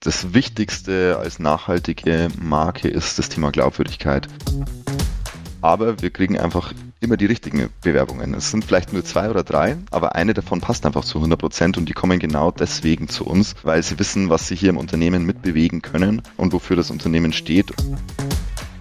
das Wichtigste als nachhaltige Marke ist das Thema Glaubwürdigkeit. Aber wir kriegen einfach immer die richtigen Bewerbungen. Es sind vielleicht nur zwei oder drei, aber eine davon passt einfach zu 100 Prozent und die kommen genau deswegen zu uns, weil sie wissen, was sie hier im Unternehmen mitbewegen können und wofür das Unternehmen steht.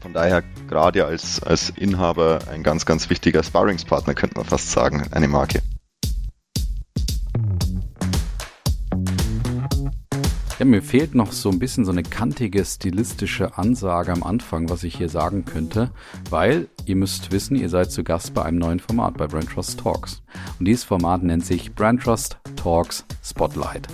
Von daher gerade als, als Inhaber ein ganz, ganz wichtiger Sparringspartner, könnte man fast sagen, eine Marke. Ja, mir fehlt noch so ein bisschen so eine kantige stilistische Ansage am Anfang, was ich hier sagen könnte, weil ihr müsst wissen, ihr seid zu Gast bei einem neuen Format bei Brand Trust Talks. Und dieses Format nennt sich Brand Trust Talks Spotlight.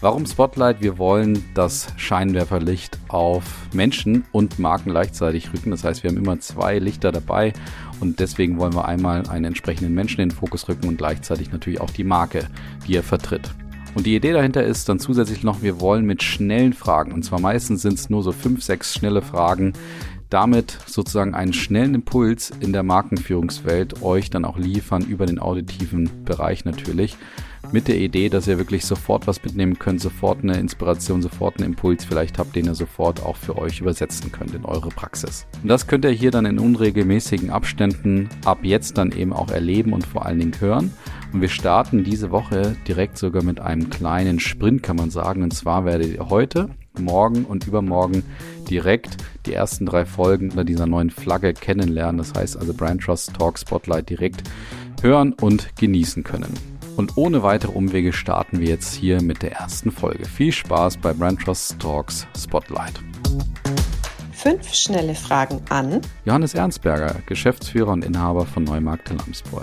Warum Spotlight? Wir wollen das Scheinwerferlicht auf Menschen und Marken gleichzeitig rücken. Das heißt, wir haben immer zwei Lichter dabei und deswegen wollen wir einmal einen entsprechenden Menschen in den Fokus rücken und gleichzeitig natürlich auch die Marke, die er vertritt. Und die Idee dahinter ist dann zusätzlich noch, wir wollen mit schnellen Fragen, und zwar meistens sind es nur so fünf, sechs schnelle Fragen, damit sozusagen einen schnellen Impuls in der Markenführungswelt euch dann auch liefern über den auditiven Bereich natürlich. Mit der Idee, dass ihr wirklich sofort was mitnehmen könnt, sofort eine Inspiration, sofort einen Impuls vielleicht habt, den ihr sofort auch für euch übersetzen könnt in eure Praxis. Und das könnt ihr hier dann in unregelmäßigen Abständen ab jetzt dann eben auch erleben und vor allen Dingen hören. Und wir starten diese Woche direkt sogar mit einem kleinen Sprint, kann man sagen. Und zwar werdet ihr heute, morgen und übermorgen direkt die ersten drei Folgen unter dieser neuen Flagge kennenlernen. Das heißt also Brand Trust Talk Spotlight direkt hören und genießen können. Und ohne weitere Umwege starten wir jetzt hier mit der ersten Folge. Viel Spaß bei Brand Trust Talks Spotlight. Fünf schnelle Fragen an Johannes Ernstberger, Geschäftsführer und Inhaber von Neumarkt in Lamsbräu.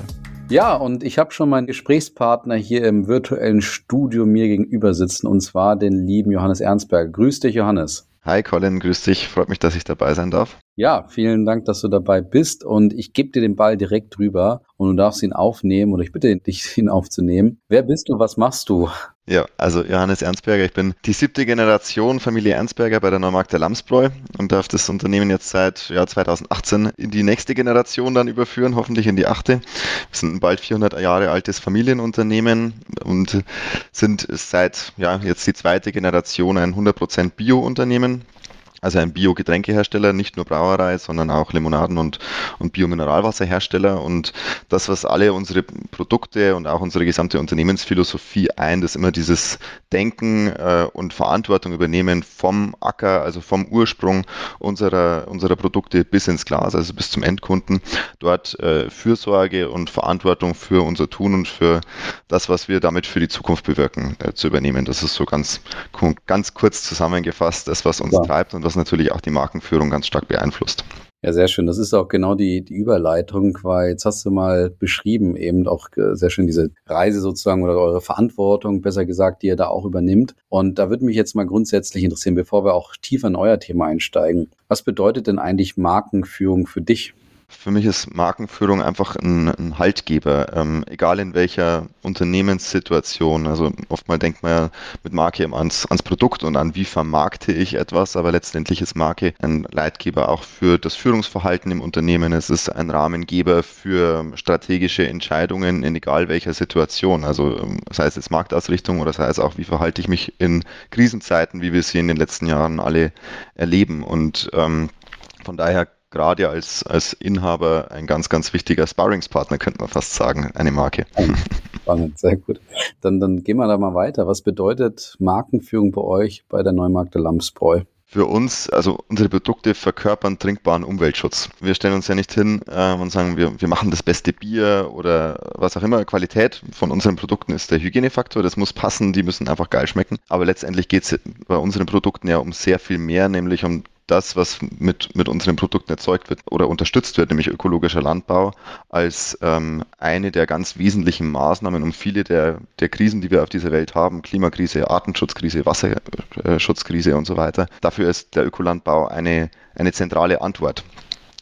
Ja, und ich habe schon meinen Gesprächspartner hier im virtuellen Studio mir gegenüber sitzen, und zwar den lieben Johannes Ernstberger. Grüß dich, Johannes. Hi Colin, grüß dich. Freut mich, dass ich dabei sein darf. Ja, vielen Dank, dass du dabei bist und ich gebe dir den Ball direkt drüber und du darfst ihn aufnehmen oder ich bitte dich, ihn aufzunehmen. Wer bist du? Was machst du? Ja, also Johannes Ernstberger, ich bin die siebte Generation Familie Ernstberger bei der Neumarkt der Lamsbräu und darf das Unternehmen jetzt seit ja, 2018 in die nächste Generation dann überführen, hoffentlich in die achte. Wir sind ein bald 400 Jahre altes Familienunternehmen und sind seit ja, jetzt die zweite Generation ein 100% Bio-Unternehmen also ein Bio-Getränkehersteller, nicht nur Brauerei, sondern auch Limonaden- und, und Biomineralwasserhersteller. Und das, was alle unsere Produkte und auch unsere gesamte Unternehmensphilosophie ein, ist immer dieses Denken äh, und Verantwortung übernehmen vom Acker, also vom Ursprung unserer, unserer Produkte bis ins Glas, also bis zum Endkunden. Dort äh, Fürsorge und Verantwortung für unser Tun und für das, was wir damit für die Zukunft bewirken, äh, zu übernehmen. Das ist so ganz, ganz kurz zusammengefasst, das, was uns ja. treibt und was was natürlich auch die Markenführung ganz stark beeinflusst. Ja, sehr schön. Das ist auch genau die, die Überleitung, weil jetzt hast du mal beschrieben, eben auch äh, sehr schön diese Reise sozusagen oder eure Verantwortung, besser gesagt, die ihr da auch übernimmt. Und da würde mich jetzt mal grundsätzlich interessieren, bevor wir auch tiefer in euer Thema einsteigen. Was bedeutet denn eigentlich Markenführung für dich? Für mich ist Markenführung einfach ein, ein Haltgeber, ähm, egal in welcher Unternehmenssituation. Also oftmal denkt man ja mit Marke immer ans, ans Produkt und an, wie vermarkte ich etwas, aber letztendlich ist Marke ein Leitgeber auch für das Führungsverhalten im Unternehmen. Es ist ein Rahmengeber für strategische Entscheidungen in egal welcher Situation. Also ähm, sei es jetzt Marktausrichtung oder sei es auch, wie verhalte ich mich in Krisenzeiten, wie wir sie in den letzten Jahren alle erleben. Und ähm, von daher gerade als, als Inhaber ein ganz, ganz wichtiger Sparringspartner, könnte man fast sagen, eine Marke. Spannend, sehr gut. Dann, dann gehen wir da mal weiter. Was bedeutet Markenführung bei euch bei der Neumarkte Lamsbräu? für uns, also unsere Produkte verkörpern trinkbaren Umweltschutz. Wir stellen uns ja nicht hin äh, und sagen, wir, wir machen das beste Bier oder was auch immer. Qualität von unseren Produkten ist der Hygienefaktor, das muss passen, die müssen einfach geil schmecken. Aber letztendlich geht es bei unseren Produkten ja um sehr viel mehr, nämlich um das, was mit, mit unseren Produkten erzeugt wird oder unterstützt wird, nämlich ökologischer Landbau, als ähm, eine der ganz wesentlichen Maßnahmen, um viele der, der Krisen, die wir auf dieser Welt haben, Klimakrise, Artenschutzkrise, Wasserschutzkrise und so weiter, dafür ist der Ökolandbau eine, eine zentrale Antwort.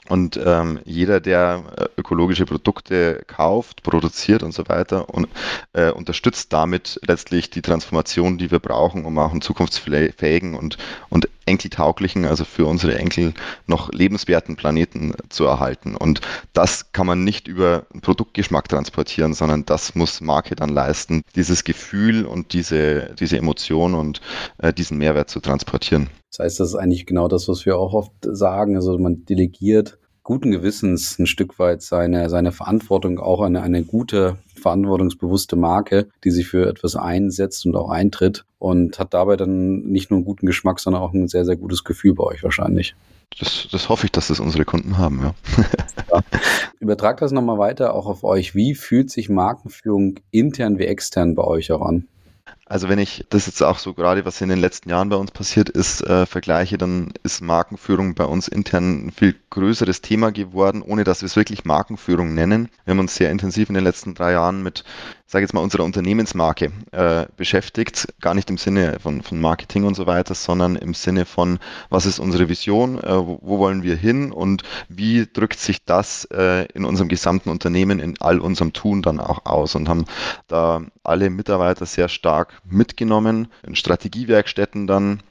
Und ähm, jeder, der äh, ökologische Produkte kauft, produziert und so weiter und äh, unterstützt damit letztlich die Transformation, die wir brauchen, um auch einen zukunftsfähigen und, und enkeltauglichen, also für unsere Enkel noch lebenswerten Planeten zu erhalten. Und das kann man nicht über Produktgeschmack transportieren, sondern das muss Marke dann leisten, dieses Gefühl und diese, diese Emotion und äh, diesen Mehrwert zu transportieren. Das heißt, das ist eigentlich genau das, was wir auch oft sagen. Also man delegiert guten Gewissens ein Stück weit seine, seine Verantwortung auch an eine, eine gute, verantwortungsbewusste Marke, die sich für etwas einsetzt und auch eintritt und hat dabei dann nicht nur einen guten Geschmack, sondern auch ein sehr, sehr gutes Gefühl bei euch wahrscheinlich. Das, das hoffe ich, dass das unsere Kunden haben, ja. ja. Übertrag das nochmal weiter auch auf euch. Wie fühlt sich Markenführung intern wie extern bei euch auch an? Also wenn ich das jetzt auch so gerade, was in den letzten Jahren bei uns passiert ist, äh, vergleiche, dann ist Markenführung bei uns intern ein viel größeres Thema geworden, ohne dass wir es wirklich Markenführung nennen. Wir haben uns sehr intensiv in den letzten drei Jahren mit sage jetzt mal, unserer Unternehmensmarke äh, beschäftigt. Gar nicht im Sinne von, von Marketing und so weiter, sondern im Sinne von, was ist unsere Vision, äh, wo, wo, wollen wir hin und wie drückt sich das äh, in unserem gesamten Unternehmen, in all unserem Tun dann auch aus und haben da alle Mitarbeiter sehr stark mitgenommen, in Strategiewerkstätten dann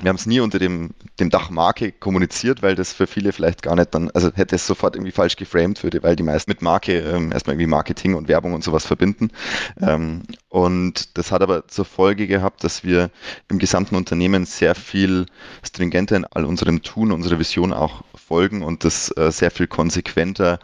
wir haben es nie unter dem, dem Dach Marke kommuniziert, weil das für viele vielleicht gar nicht dann, also hätte es sofort irgendwie falsch geframed würde, weil die meisten mit Marke ähm, erstmal irgendwie Marketing und Werbung und sowas verbinden. Ähm, und das hat aber zur Folge gehabt, dass wir im gesamten Unternehmen sehr viel stringenter in all unserem Tun, unserer Vision auch folgen und das äh, sehr viel konsequenter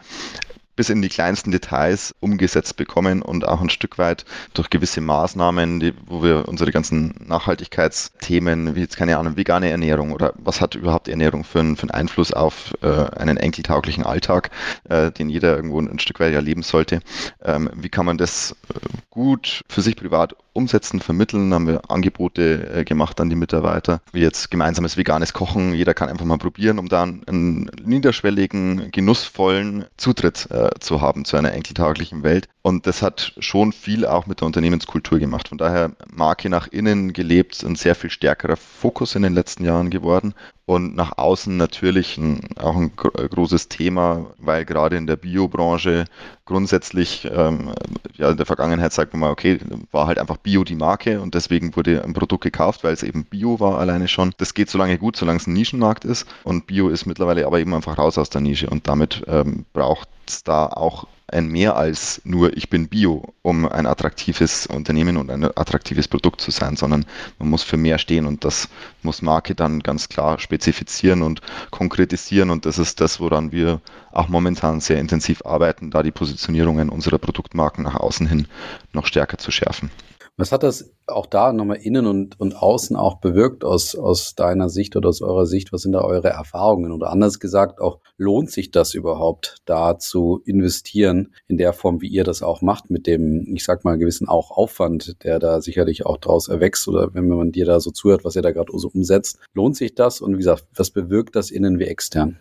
bis in die kleinsten Details umgesetzt bekommen und auch ein Stück weit durch gewisse Maßnahmen, die, wo wir unsere ganzen Nachhaltigkeitsthemen, wie jetzt keine Ahnung, vegane Ernährung oder was hat überhaupt Ernährung für einen, für einen Einfluss auf äh, einen enkeltauglichen Alltag, äh, den jeder irgendwo ein Stück weit erleben sollte. Ähm, wie kann man das äh, gut für sich privat umsetzen, vermitteln, haben wir Angebote äh, gemacht an die Mitarbeiter, wie jetzt gemeinsames veganes Kochen. Jeder kann einfach mal probieren, um da einen, niederschwelligen, genussvollen Zutritt äh, zu haben zu einer enkeltaglichen Welt. Und das hat schon viel auch mit der Unternehmenskultur gemacht. Von daher Marke nach innen gelebt, ein sehr viel stärkerer Fokus in den letzten Jahren geworden und nach außen natürlich ein, auch ein großes Thema, weil gerade in der Biobranche grundsätzlich, ähm, ja, in der Vergangenheit sagt man mal, okay, war halt einfach Bio die Marke und deswegen wurde ein Produkt gekauft, weil es eben Bio war alleine schon. Das geht so lange gut, solange es ein Nischenmarkt ist und Bio ist mittlerweile aber eben einfach raus aus der Nische und damit ähm, braucht es da auch ein mehr als nur ich bin Bio, um ein attraktives Unternehmen und ein attraktives Produkt zu sein, sondern man muss für mehr stehen und das muss Marke dann ganz klar spezifizieren und konkretisieren und das ist das, woran wir auch momentan sehr intensiv arbeiten, da die Positionierungen unserer Produktmarken nach außen hin noch stärker zu schärfen. Was hat das auch da nochmal innen und, und außen auch bewirkt aus, aus deiner Sicht oder aus eurer Sicht? Was sind da eure Erfahrungen? Oder anders gesagt, auch lohnt sich das überhaupt, da zu investieren in der Form, wie ihr das auch macht, mit dem, ich sag mal, gewissen auch Aufwand, der da sicherlich auch draus erwächst oder wenn man dir da so zuhört, was ihr da gerade so umsetzt, lohnt sich das? Und wie gesagt, was bewirkt das innen wie extern?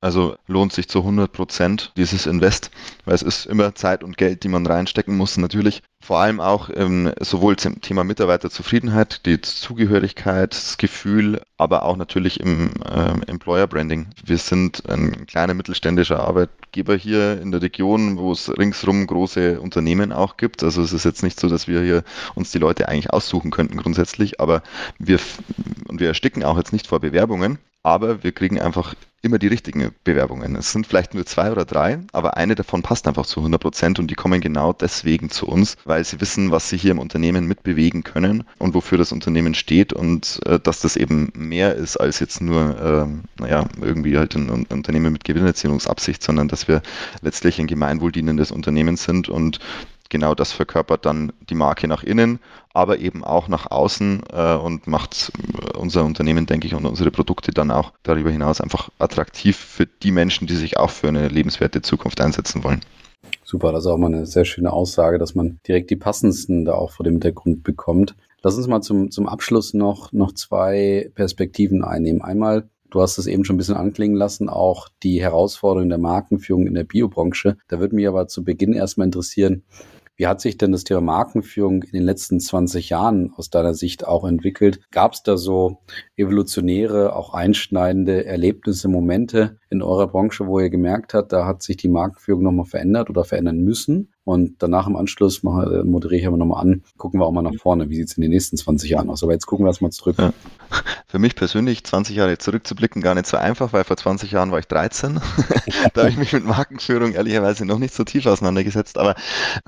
Also lohnt sich zu 100 Prozent dieses Invest, weil es ist immer Zeit und Geld, die man reinstecken muss, natürlich. Vor allem auch ähm, sowohl zum Thema Mitarbeiterzufriedenheit, die Zugehörigkeit, das Gefühl, aber auch natürlich im äh, Employer Branding. Wir sind ein kleiner mittelständischer Arbeitgeber hier in der Region, wo es ringsrum große Unternehmen auch gibt. Also es ist jetzt nicht so, dass wir hier uns die Leute eigentlich aussuchen könnten grundsätzlich, aber wir und wir ersticken auch jetzt nicht vor Bewerbungen, aber wir kriegen einfach immer die richtigen Bewerbungen. Es sind vielleicht nur zwei oder drei, aber eine davon passt einfach zu 100 Prozent und die kommen genau deswegen zu uns, weil sie wissen, was sie hier im Unternehmen mitbewegen können und wofür das Unternehmen steht und äh, dass das eben mehr ist als jetzt nur, äh, naja, irgendwie halt ein, ein Unternehmen mit Gewinnerzielungsabsicht, sondern dass wir letztlich ein gemeinwohldienendes Unternehmen sind und genau das verkörpert dann die Marke nach innen, aber eben auch nach außen äh, und macht äh, unser Unternehmen, denke ich, und unsere Produkte dann auch darüber hinaus einfach attraktiv für die Menschen, die sich auch für eine lebenswerte Zukunft einsetzen wollen. Super, das ist auch mal eine sehr schöne Aussage, dass man direkt die passendsten da auch vor dem Hintergrund bekommt. Lass uns mal zum, zum Abschluss noch, noch zwei Perspektiven einnehmen. Einmal Du hast es eben schon ein bisschen anklingen lassen, auch die Herausforderung der Markenführung in der Biobranche. Da würde mich aber zu Beginn erstmal interessieren, wie hat sich denn das Thema Markenführung in den letzten 20 Jahren aus deiner Sicht auch entwickelt? Gab es da so evolutionäre, auch einschneidende Erlebnisse, Momente in eurer Branche, wo ihr gemerkt habt, da hat sich die Markenführung nochmal verändert oder verändern müssen? Und danach im Anschluss mache, äh, moderiere ich aber nochmal an, gucken wir auch mal nach vorne, wie sieht es in den nächsten 20 Jahren aus. Aber jetzt gucken wir erstmal zurück. Ja. Für mich persönlich 20 Jahre zurückzublicken gar nicht so einfach, weil vor 20 Jahren war ich 13. da habe ich mich mit Markenführung ehrlicherweise noch nicht so tief auseinandergesetzt. Aber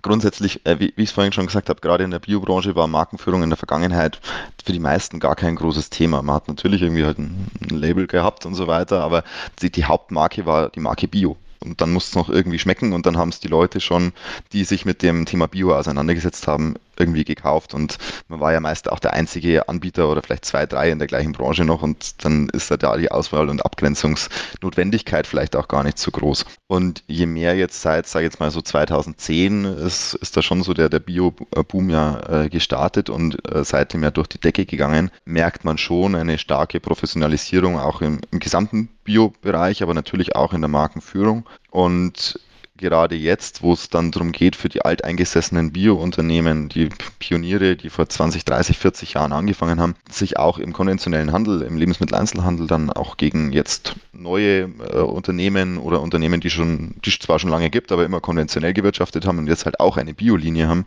grundsätzlich, äh, wie, wie ich es vorhin schon gesagt habe, gerade in der Biobranche war Markenführung in der Vergangenheit für die meisten gar kein großes Thema. Man hat natürlich irgendwie halt ein, ein Label gehabt und so weiter, aber die, die Hauptmarke war die Marke Bio und dann muss es noch irgendwie schmecken und dann haben es die Leute schon, die sich mit dem Thema Bio auseinandergesetzt haben, irgendwie gekauft und man war ja meist auch der einzige Anbieter oder vielleicht zwei, drei in der gleichen Branche noch und dann ist da die Auswahl und Abgrenzungsnotwendigkeit vielleicht auch gar nicht so groß. Und je mehr jetzt seit, sage ich jetzt mal so 2010, ist, ist da schon so der, der Bio-Boom ja äh, gestartet und äh, seitdem ja durch die Decke gegangen, merkt man schon eine starke Professionalisierung auch im, im gesamten Bio-Bereich, aber natürlich auch in der Markenführung. Und gerade jetzt, wo es dann darum geht, für die alteingesessenen Bio-Unternehmen, die Pioniere, die vor 20, 30, 40 Jahren angefangen haben, sich auch im konventionellen Handel, im Lebensmitteleinzelhandel dann auch gegen jetzt neue äh, Unternehmen oder Unternehmen, die schon, die zwar schon lange gibt, aber immer konventionell gewirtschaftet haben und jetzt halt auch eine Biolinie haben,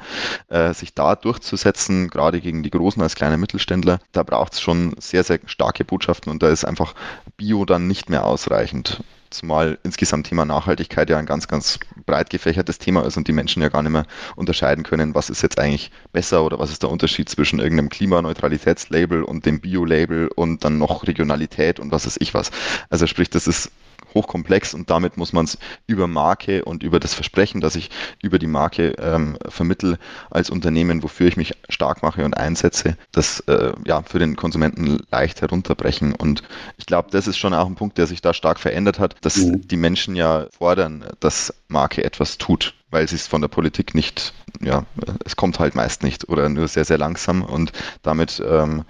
äh, sich da durchzusetzen, gerade gegen die großen als kleine Mittelständler, da braucht es schon sehr, sehr starke Botschaften und da ist einfach Bio dann nicht mehr ausreichend zumal insgesamt Thema Nachhaltigkeit ja ein ganz, ganz breit gefächertes Thema ist und die Menschen ja gar nicht mehr unterscheiden können, was ist jetzt eigentlich besser oder was ist der Unterschied zwischen irgendeinem Klimaneutralitätslabel und dem Bio-Label und dann noch Regionalität und was ist ich was. Also sprich, das ist hochkomplex und damit muss man es über Marke und über das Versprechen, das ich über die Marke ähm, vermittel als Unternehmen, wofür ich mich stark mache und einsetze, das äh, ja für den Konsumenten leicht herunterbrechen. Und ich glaube, das ist schon auch ein Punkt, der sich da stark verändert hat, dass mhm. die Menschen ja fordern, dass Marke etwas tut weil sie es von der Politik nicht, ja, es kommt halt meist nicht oder nur sehr, sehr langsam und damit ähm,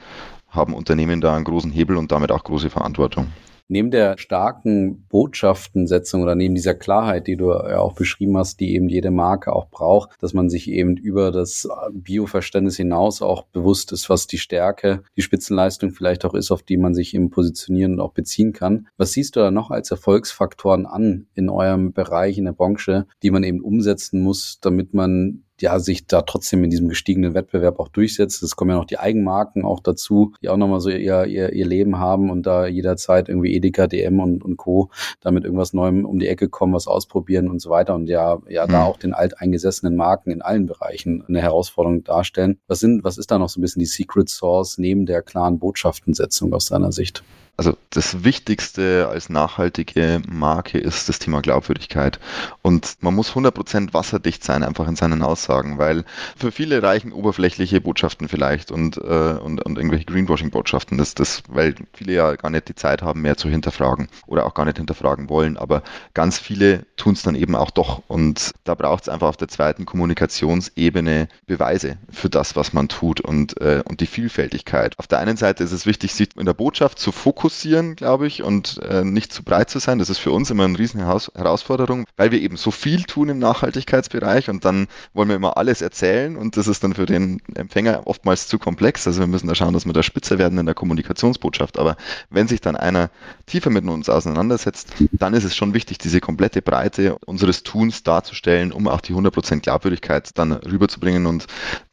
haben Unternehmen da einen großen Hebel und damit auch große Verantwortung neben der starken Botschaftensetzung oder neben dieser Klarheit, die du ja auch beschrieben hast, die eben jede Marke auch braucht, dass man sich eben über das Bioverständnis hinaus auch bewusst ist, was die Stärke, die Spitzenleistung vielleicht auch ist, auf die man sich eben positionieren und auch beziehen kann. Was siehst du da noch als Erfolgsfaktoren an in eurem Bereich, in der Branche, die man eben umsetzen muss, damit man ja, sich da trotzdem in diesem gestiegenen Wettbewerb auch durchsetzt. Es kommen ja noch die Eigenmarken auch dazu, die auch nochmal so ihr, ihr, ihr Leben haben und da jederzeit irgendwie Edeka, DM und, und Co. damit irgendwas Neuem um die Ecke kommen, was ausprobieren und so weiter und ja, ja, mhm. da auch den alteingesessenen Marken in allen Bereichen eine Herausforderung darstellen. Was sind, was ist da noch so ein bisschen die Secret Source neben der klaren Botschaftensetzung aus deiner Sicht? Also das Wichtigste als nachhaltige Marke ist das Thema Glaubwürdigkeit. Und man muss 100% wasserdicht sein, einfach in seinen Aussagen, weil für viele reichen oberflächliche Botschaften vielleicht und, äh, und, und irgendwelche Greenwashing-Botschaften, das, das, weil viele ja gar nicht die Zeit haben, mehr zu hinterfragen oder auch gar nicht hinterfragen wollen. Aber ganz viele tun es dann eben auch doch. Und da braucht es einfach auf der zweiten Kommunikationsebene Beweise für das, was man tut und, äh, und die Vielfältigkeit. Auf der einen Seite ist es wichtig, sich in der Botschaft zu fokussieren, fokussieren, glaube ich, und äh, nicht zu breit zu sein. Das ist für uns immer eine riesen Herausforderung, weil wir eben so viel tun im Nachhaltigkeitsbereich und dann wollen wir immer alles erzählen und das ist dann für den Empfänger oftmals zu komplex. Also wir müssen da schauen, dass wir da spitze werden in der Kommunikationsbotschaft. Aber wenn sich dann einer tiefer mit uns auseinandersetzt, dann ist es schon wichtig, diese komplette Breite unseres Tuns darzustellen, um auch die 100% Glaubwürdigkeit dann rüberzubringen und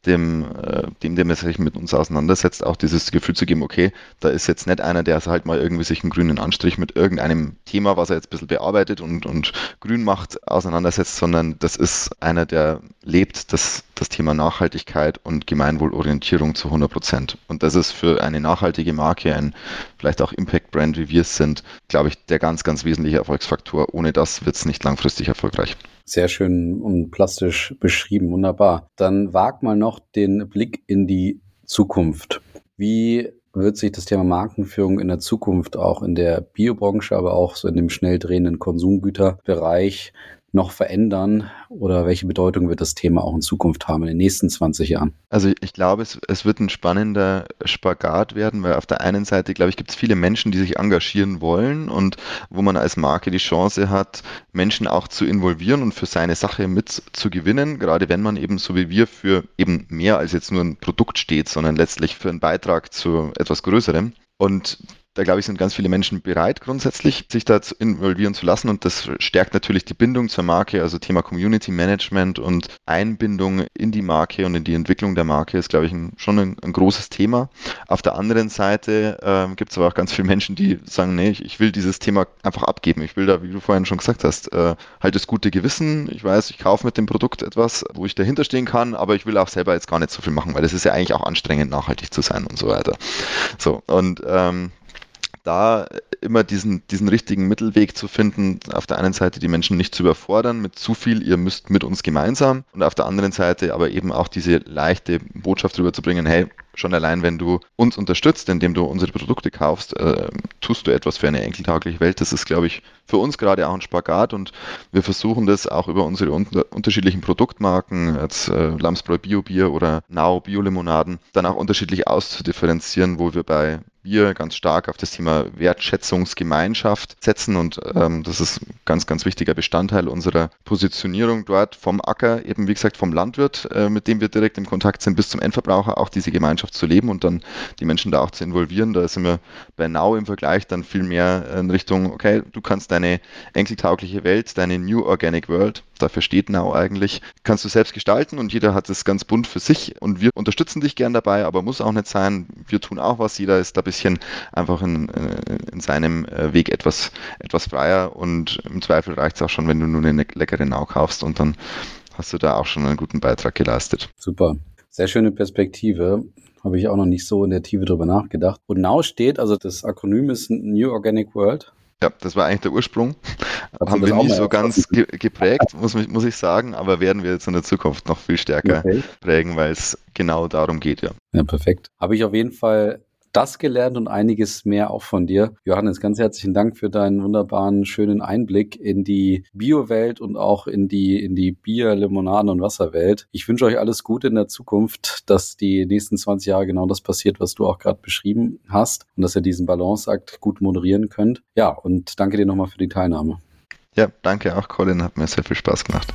dem, äh, dem, der sich mit uns auseinandersetzt, auch dieses Gefühl zu geben, okay, da ist jetzt nicht einer, der halt mal irgendwie sich einen grünen Anstrich mit irgendeinem Thema, was er jetzt ein bisschen bearbeitet und, und grün macht, auseinandersetzt, sondern das ist einer, der lebt das, das Thema Nachhaltigkeit und Gemeinwohlorientierung zu 100 Prozent. Und das ist für eine nachhaltige Marke, ein vielleicht auch Impact-Brand, wie wir es sind, glaube ich, der ganz, ganz wesentliche Erfolgsfaktor. Ohne das wird es nicht langfristig erfolgreich. Sehr schön und plastisch beschrieben, wunderbar. Dann wag mal noch den Blick in die Zukunft. Wie wird sich das Thema Markenführung in der Zukunft auch in der Biobranche, aber auch so in dem schnell drehenden Konsumgüterbereich noch verändern oder welche Bedeutung wird das Thema auch in Zukunft haben, in den nächsten 20 Jahren? Also ich glaube, es, es wird ein spannender Spagat werden, weil auf der einen Seite, glaube ich, gibt es viele Menschen, die sich engagieren wollen und wo man als Marke die Chance hat, Menschen auch zu involvieren und für seine Sache mit zu gewinnen, gerade wenn man eben so wie wir für eben mehr als jetzt nur ein Produkt steht, sondern letztlich für einen Beitrag zu etwas Größerem. Und da glaube ich, sind ganz viele Menschen bereit, grundsätzlich sich da involvieren zu lassen und das stärkt natürlich die Bindung zur Marke, also Thema Community Management und Einbindung in die Marke und in die Entwicklung der Marke ist, glaube ich, ein, schon ein, ein, großes Thema. Auf der anderen Seite ähm, gibt es aber auch ganz viele Menschen, die sagen, nee, ich, ich, will dieses Thema einfach abgeben. Ich will da, wie du vorhin schon gesagt hast, äh, halt das gute Gewissen. Ich weiß, ich kaufe mit dem Produkt etwas, wo ich dahinter stehen kann, aber ich will auch selber jetzt gar nicht so viel machen, weil das ist ja eigentlich auch anstrengend, nachhaltig zu sein und so weiter. So, und ähm, da immer diesen, diesen richtigen Mittelweg zu finden, auf der einen Seite die Menschen nicht zu überfordern mit zu viel, ihr müsst mit uns gemeinsam und auf der anderen Seite aber eben auch diese leichte Botschaft rüberzubringen, hey, schon allein wenn du uns unterstützt, indem du unsere Produkte kaufst, äh, tust du etwas für eine enkeltagliche Welt. Das ist, glaube ich, für uns gerade auch ein Spagat und wir versuchen das auch über unsere unter unterschiedlichen Produktmarken, als äh, Lamsbräu Bio Bier oder Nau Bio Limonaden, dann auch unterschiedlich auszudifferenzieren, wo wir bei wir ganz stark auf das Thema Wertschätzungsgemeinschaft setzen und ähm, das ist ein ganz, ganz wichtiger Bestandteil unserer Positionierung dort vom Acker, eben wie gesagt vom Landwirt, äh, mit dem wir direkt im Kontakt sind, bis zum Endverbraucher, auch diese Gemeinschaft zu leben und dann die Menschen da auch zu involvieren. Da sind wir bei Now im Vergleich dann viel mehr in Richtung, okay, du kannst deine enkeltaugliche Welt, deine New Organic World, dafür steht Now eigentlich, kannst du selbst gestalten und jeder hat es ganz bunt für sich und wir unterstützen dich gern dabei, aber muss auch nicht sein. Wir tun auch was, jeder ist da bisschen einfach in, äh, in seinem äh, Weg etwas, etwas freier und im Zweifel reicht es auch schon, wenn du nur eine leckere Nau kaufst und dann hast du da auch schon einen guten Beitrag geleistet. Super. Sehr schöne Perspektive. Habe ich auch noch nicht so in der Tiefe drüber nachgedacht. Und Now steht, also das Akronym ist New Organic World. Ja, das war eigentlich der Ursprung. Hat Haben wir nie so ganz ge geprägt, muss, muss ich sagen, aber werden wir jetzt in der Zukunft noch viel stärker okay. prägen, weil es genau darum geht, ja. Ja, perfekt. Habe ich auf jeden Fall das gelernt und einiges mehr auch von dir. Johannes, ganz herzlichen Dank für deinen wunderbaren, schönen Einblick in die Bio-Welt und auch in die, in die Bier-, Limonaden- und Wasserwelt. Ich wünsche euch alles Gute in der Zukunft, dass die nächsten 20 Jahre genau das passiert, was du auch gerade beschrieben hast und dass ihr diesen Balanceakt gut moderieren könnt. Ja, und danke dir nochmal für die Teilnahme. Ja, danke auch, Colin. Hat mir sehr viel Spaß gemacht.